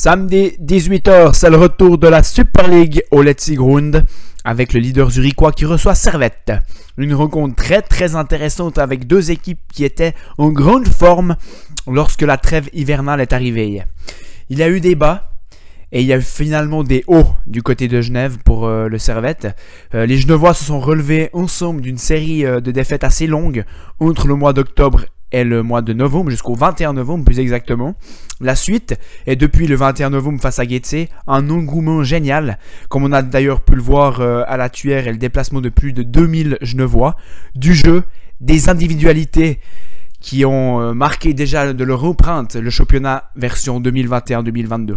Samedi 18h, c'est le retour de la Super League au Let's Grund avec le leader zurichois qui reçoit Servette. Une rencontre très très intéressante avec deux équipes qui étaient en grande forme lorsque la trêve hivernale est arrivée. Il y a eu des bas et il y a eu finalement des hauts du côté de Genève pour euh, le Servette. Euh, les Genevois se sont relevés ensemble d'une série euh, de défaites assez longues entre le mois d'octobre et le mois de novembre jusqu'au 21 novembre plus exactement. La suite est depuis le 21 novembre face à Getse un engouement génial, comme on a d'ailleurs pu le voir à la tuère et le déplacement de plus de 2000 Genevois, du jeu, des individualités qui ont marqué déjà de leur empreinte le championnat version 2021-2022.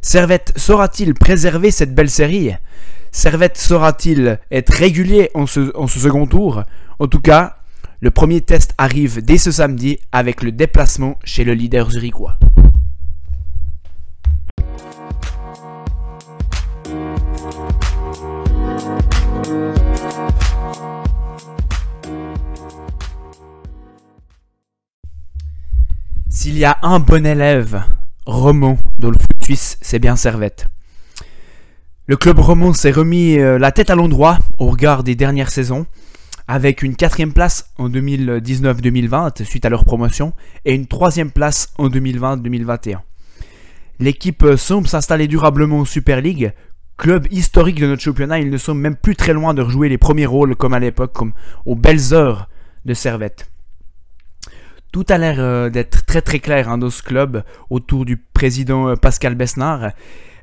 Servette saura-t-il préserver cette belle série? Servette saura-t-il être régulier en ce, second tour? En tout cas, le premier test arrive dès ce samedi avec le déplacement chez le leader zurichois. S'il y a un bon élève Romont dans le foot suisse, c'est bien Servette. Le club Romont s'est remis euh, la tête à l'endroit au regard des dernières saisons, avec une quatrième place en 2019-2020 suite à leur promotion et une troisième place en 2020-2021. L'équipe semble s'installer durablement en Super League. Club historique de notre championnat, ils ne sont même plus très loin de rejouer les premiers rôles comme à l'époque, comme aux belles heures de Servette. Tout a l'air euh, d'être très très clair hein, dans ce club autour du président euh, Pascal Besnard.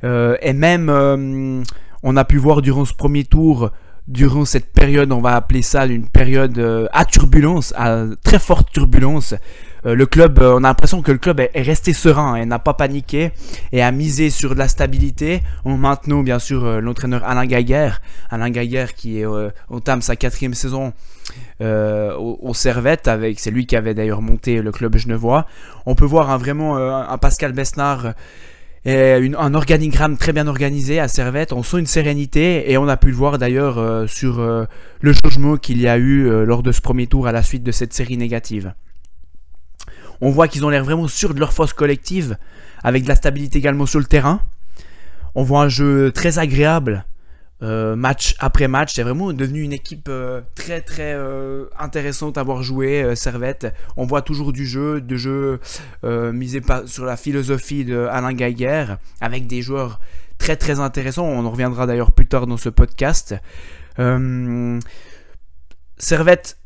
Euh, et même, on a pu voir durant ce premier tour, durant cette période, on va appeler ça une période à turbulence, à très forte turbulence, le club, on a l'impression que le club est, resté serein et n'a pas paniqué et a misé sur de la stabilité en maintenant bien sûr l'entraîneur Alain Gaillard. Alain Gaillard qui entame sa quatrième saison euh, au, Servette, avec c'est lui qui avait d'ailleurs monté le club genevois. On peut voir un, vraiment euh, un Pascal Besnard et un organigramme très bien organisé à Servette. On sent une sérénité et on a pu le voir d'ailleurs euh, sur le changement qu'il y a eu lors de ce premier tour à la suite de cette série négative. On voit qu'ils ont l'air vraiment sûrs de leur force collective, avec de la stabilité également sur le terrain. On voit un jeu très agréable, euh, match après match. C'est vraiment devenu une équipe euh, très très euh, intéressante à voir jouer. Servette, on voit toujours du jeu, de jeu misé sur la philosophie de Alain Gaillère, avec des joueurs très très intéressants. On en reviendra d'ailleurs plus tard dans ce podcast. Servette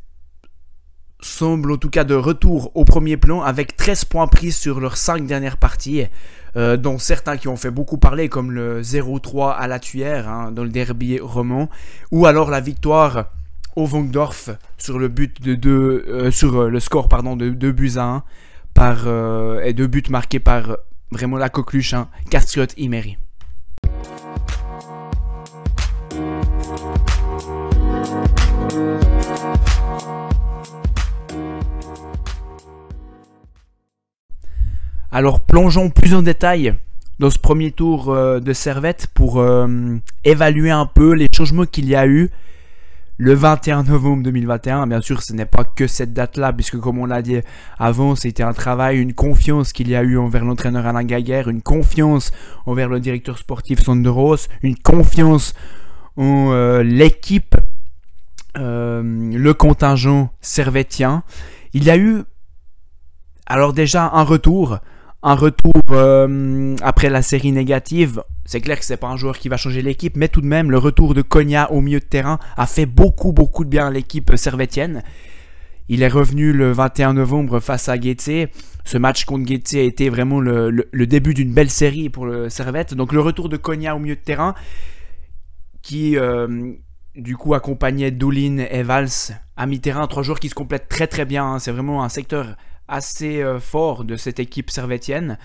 semble en tout cas de retour au premier plan avec 13 points pris sur leurs 5 dernières parties. Euh, dont certains qui ont fait beaucoup parler, comme le 0-3 à la Tuyère, hein, dans le derby roman, ou alors la victoire au Vongdorf sur le but de euh, sur euh, le score pardon de 2 buts à 1 par et deux buts marqués par vraiment la coqueluche, hein, Castriot Imeri. Alors plongeons plus en détail dans ce premier tour euh, de Servette pour euh, évaluer un peu les changements qu'il y a eu le 21 novembre 2021. Bien sûr, ce n'est pas que cette date-là, puisque comme on l'a dit avant, c'était un travail, une confiance qu'il y a eu envers l'entraîneur Alain Gaguerre, une confiance envers le directeur sportif Sonderos, une confiance en euh, l'équipe, le contingent servettien. Il y a eu alors déjà un retour un retour euh, après la série négative. C'est clair que c'est pas un joueur qui va changer l'équipe, mais tout de même, le retour de Konya au milieu de terrain a fait beaucoup, beaucoup de bien à l'équipe servétienne. Il est revenu le 21 novembre face à Getse. Ce match contre Getse a été vraiment le, début d'une belle série pour le Servette. Donc le retour de Konya au milieu de terrain, qui euh, du coup accompagnait Doulin et Valls à mi-terrain. Trois joueurs qui se complètent très très bien. Hein. C'est vraiment un secteur assez euh, fort de cette équipe servétienne.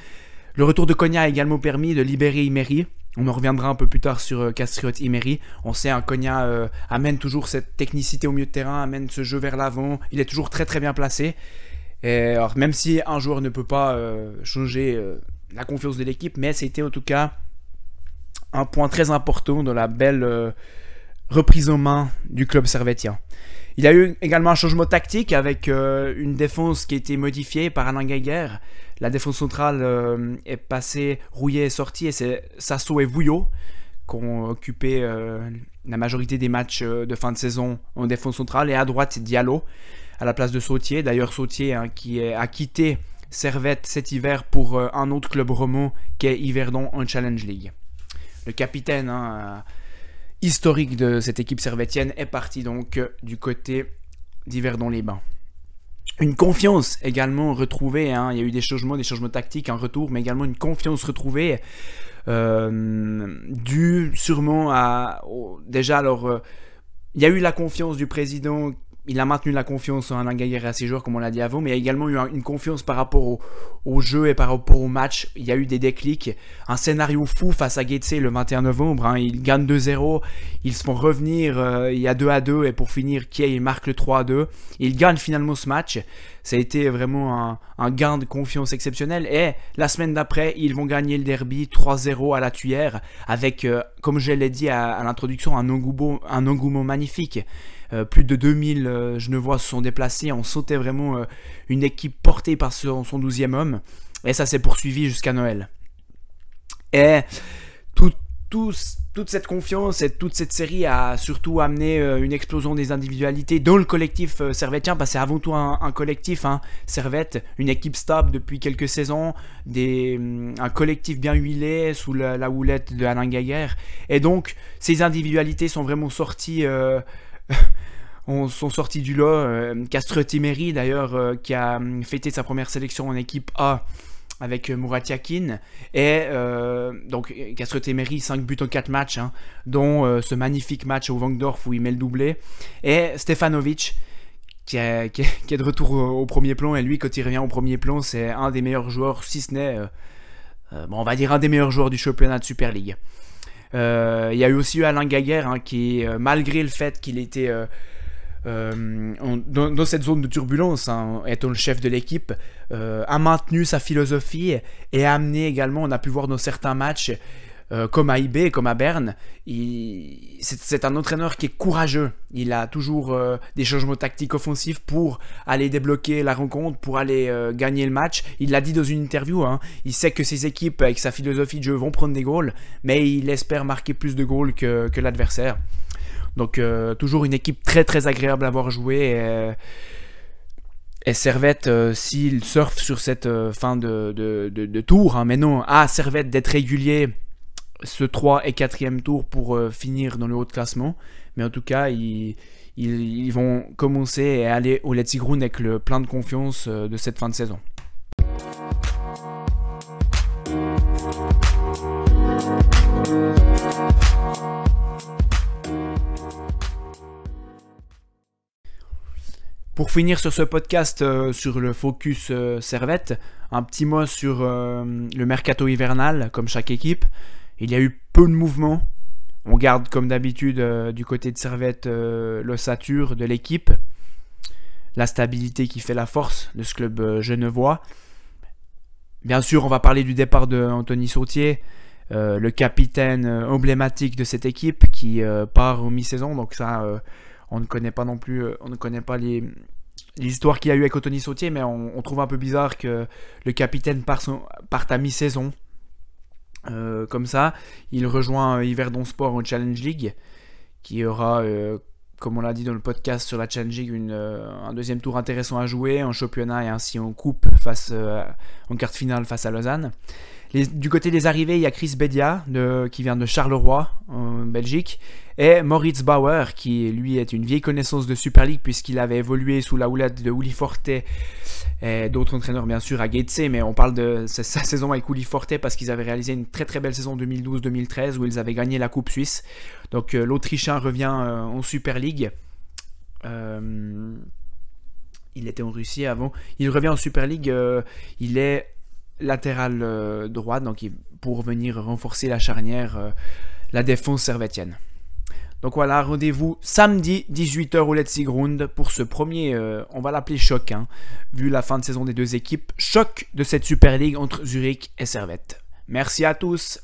Le retour de Konya a également permis de libérer Imeri. On en reviendra un peu plus tard sur euh, Castriot Imeri. On sait un Konya euh, amène toujours cette technicité au milieu de terrain, amène ce jeu vers l'avant. Il est toujours très très bien placé. Même si un joueur ne peut pas changer la confiance de l'équipe, mais c'était en tout cas un point très important dans la belle reprise en main du club servétien. Il y a eu également un changement tactique avec une défense qui a été modifiée par Alain Geiger. La défense centrale est passée, Rouillet est sorti et c'est Sasso et Vouillot qui ont occupé la majorité des matchs de fin de saison en défense centrale. Et à droite, Diallo à la place de Sautier. D'ailleurs, Sautier hein, qui a quitté Servette cet hiver pour euh, un autre club roman qu'est Yverdon en Challenge League. Le capitaine hein, euh, historique de cette équipe servettienne est parti donc euh, du côté d'Yverdon-les-Bains. Une confiance également retrouvée, hein. il y a eu des changements, des changements tactiques en retour, mais également une confiance retrouvée due sûrement à... déjà alors... il y a eu la confiance du président il a maintenu la confiance en Alain Gaillard à ses joueurs, comme on l'a dit avant, mais il a également eu une confiance par rapport au, jeu et par rapport au match. Il y a eu des déclics. Un scénario fou face à Getse le 21 novembre. Hein. Ils gagnent 2-0. Ils se font revenir. Euh, il y a 2 à 2. Et pour finir, Kiei marque le 3 à 2. Ils gagnent finalement ce match. Ça a été vraiment un, gain de confiance exceptionnel. Et la semaine d'après, ils vont gagner le derby 3-0 à la tuyère. Avec, euh, comme je l'ai dit à, l'introduction, un engouement magnifique. Euh, plus de 2000 euh, Genevois se sont déplacés. On sautait vraiment euh, une équipe portée par son, son 12e homme. Et ça s'est poursuivi jusqu'à Noël. Et toute cette confiance et toute cette série a surtout amené une explosion des individualités dans le collectif servettien, parce que c'est avant tout un, collectif, hein, Servette, une équipe stable depuis quelques saisons, hum, un collectif bien huilé sous la, houlette de Alain Gaillard. Et donc, ces individualités sont vraiment sorties on sont du lot. Euh, Castre-Timéry, d'ailleurs, euh, qui a hum, fêté sa première sélection en équipe A avec euh, Murat Yakin. Et donc, Castre-Timéry, 5 buts en 4 matchs, hein, dont ce magnifique match au Vangdorf où il met le doublé. Et Stefanovic. Qui est, qui, est, de retour au, premier plan et lui quand il revient au premier plan c'est un des meilleurs joueurs si ce n'est bon, on va dire un des meilleurs joueurs du championnat de Super League il y a eu aussi Alain Gaguerre hein, qui malgré le fait qu'il était euh, dans, cette zone de turbulence, hein, étant le chef de l'équipe, euh, a maintenu sa philosophie et a amené également, on a pu voir dans certains matchs, euh, comme à IB, comme à Berne, c'est un entraîneur qui est courageux. Il a toujours des changements tactiques offensifs pour aller débloquer la rencontre, pour aller gagner le match. Il l'a dit dans une interview, hein, il sait que ses équipes, avec sa philosophie de jeu, vont prendre des goals, mais il espère marquer plus de goals que l'adversaire. Donc euh, toujours une équipe très très agréable à voir jouer. Et, euh, Servette, euh, s'il surfe sur cette fin de, tour, hein, mais non, à Servette d'être régulier ce 3 et 4e tour pour finir dans le haut de classement. Mais en tout cas, ils, ils, vont commencer et aller au Let's avec le plein de confiance de cette fin de saison. Pour finir sur ce podcast euh, sur le focus euh, Servette, un petit mot sur euh, le mercato hivernal, comme chaque équipe. Il y a eu peu de mouvements. On garde comme d'habitude du côté de Servette l'ossature de l'équipe, la stabilité qui fait la force de ce club genevois. Bien sûr, on va parler du départ de Anthony Sautier, le capitaine emblématique de cette équipe qui part au mi-saison. Donc ça on ne connaît pas non plus, on ne connaît pas les, l'histoire qu'il y a eu avec Anthony Sautier, mais on, trouve un peu bizarre que le capitaine parte, à mi-saison. Euh, comme ça, il rejoint euh, Yverdon Sport en Challenge League, qui aura, comme on l'a dit dans le podcast sur la Challenge League, un deuxième tour intéressant à jouer en championnat et ainsi en coupe face, en quart finale face à Lausanne. Du côté des arrivées, il y a Chris Bedia qui vient de Charleroi en Belgique et Moritz Bauer qui lui est une vieille connaissance de Super League puisqu'il avait évolué sous la houlette de Uli Forte et d'autres entraîneurs bien sûr à Gatese mais on parle de sa, saison avec Uli Forte parce qu'ils avaient réalisé une très très belle saison 2012-2013 où ils avaient gagné la Coupe Suisse. Donc euh, l'Autrichien revient euh, en Super League. Euh, il était en Russie avant. Il revient en Super League. il est latéral euh, droit, donc pour venir renforcer la charnière, euh, la défense servétienne. Donc voilà, rendez-vous samedi 18h au Let's Ground pour ce premier, euh, on va l'appeler choc, hein, vu la fin de saison des deux équipes, choc de cette Super League entre Zurich et Servette. Merci à tous.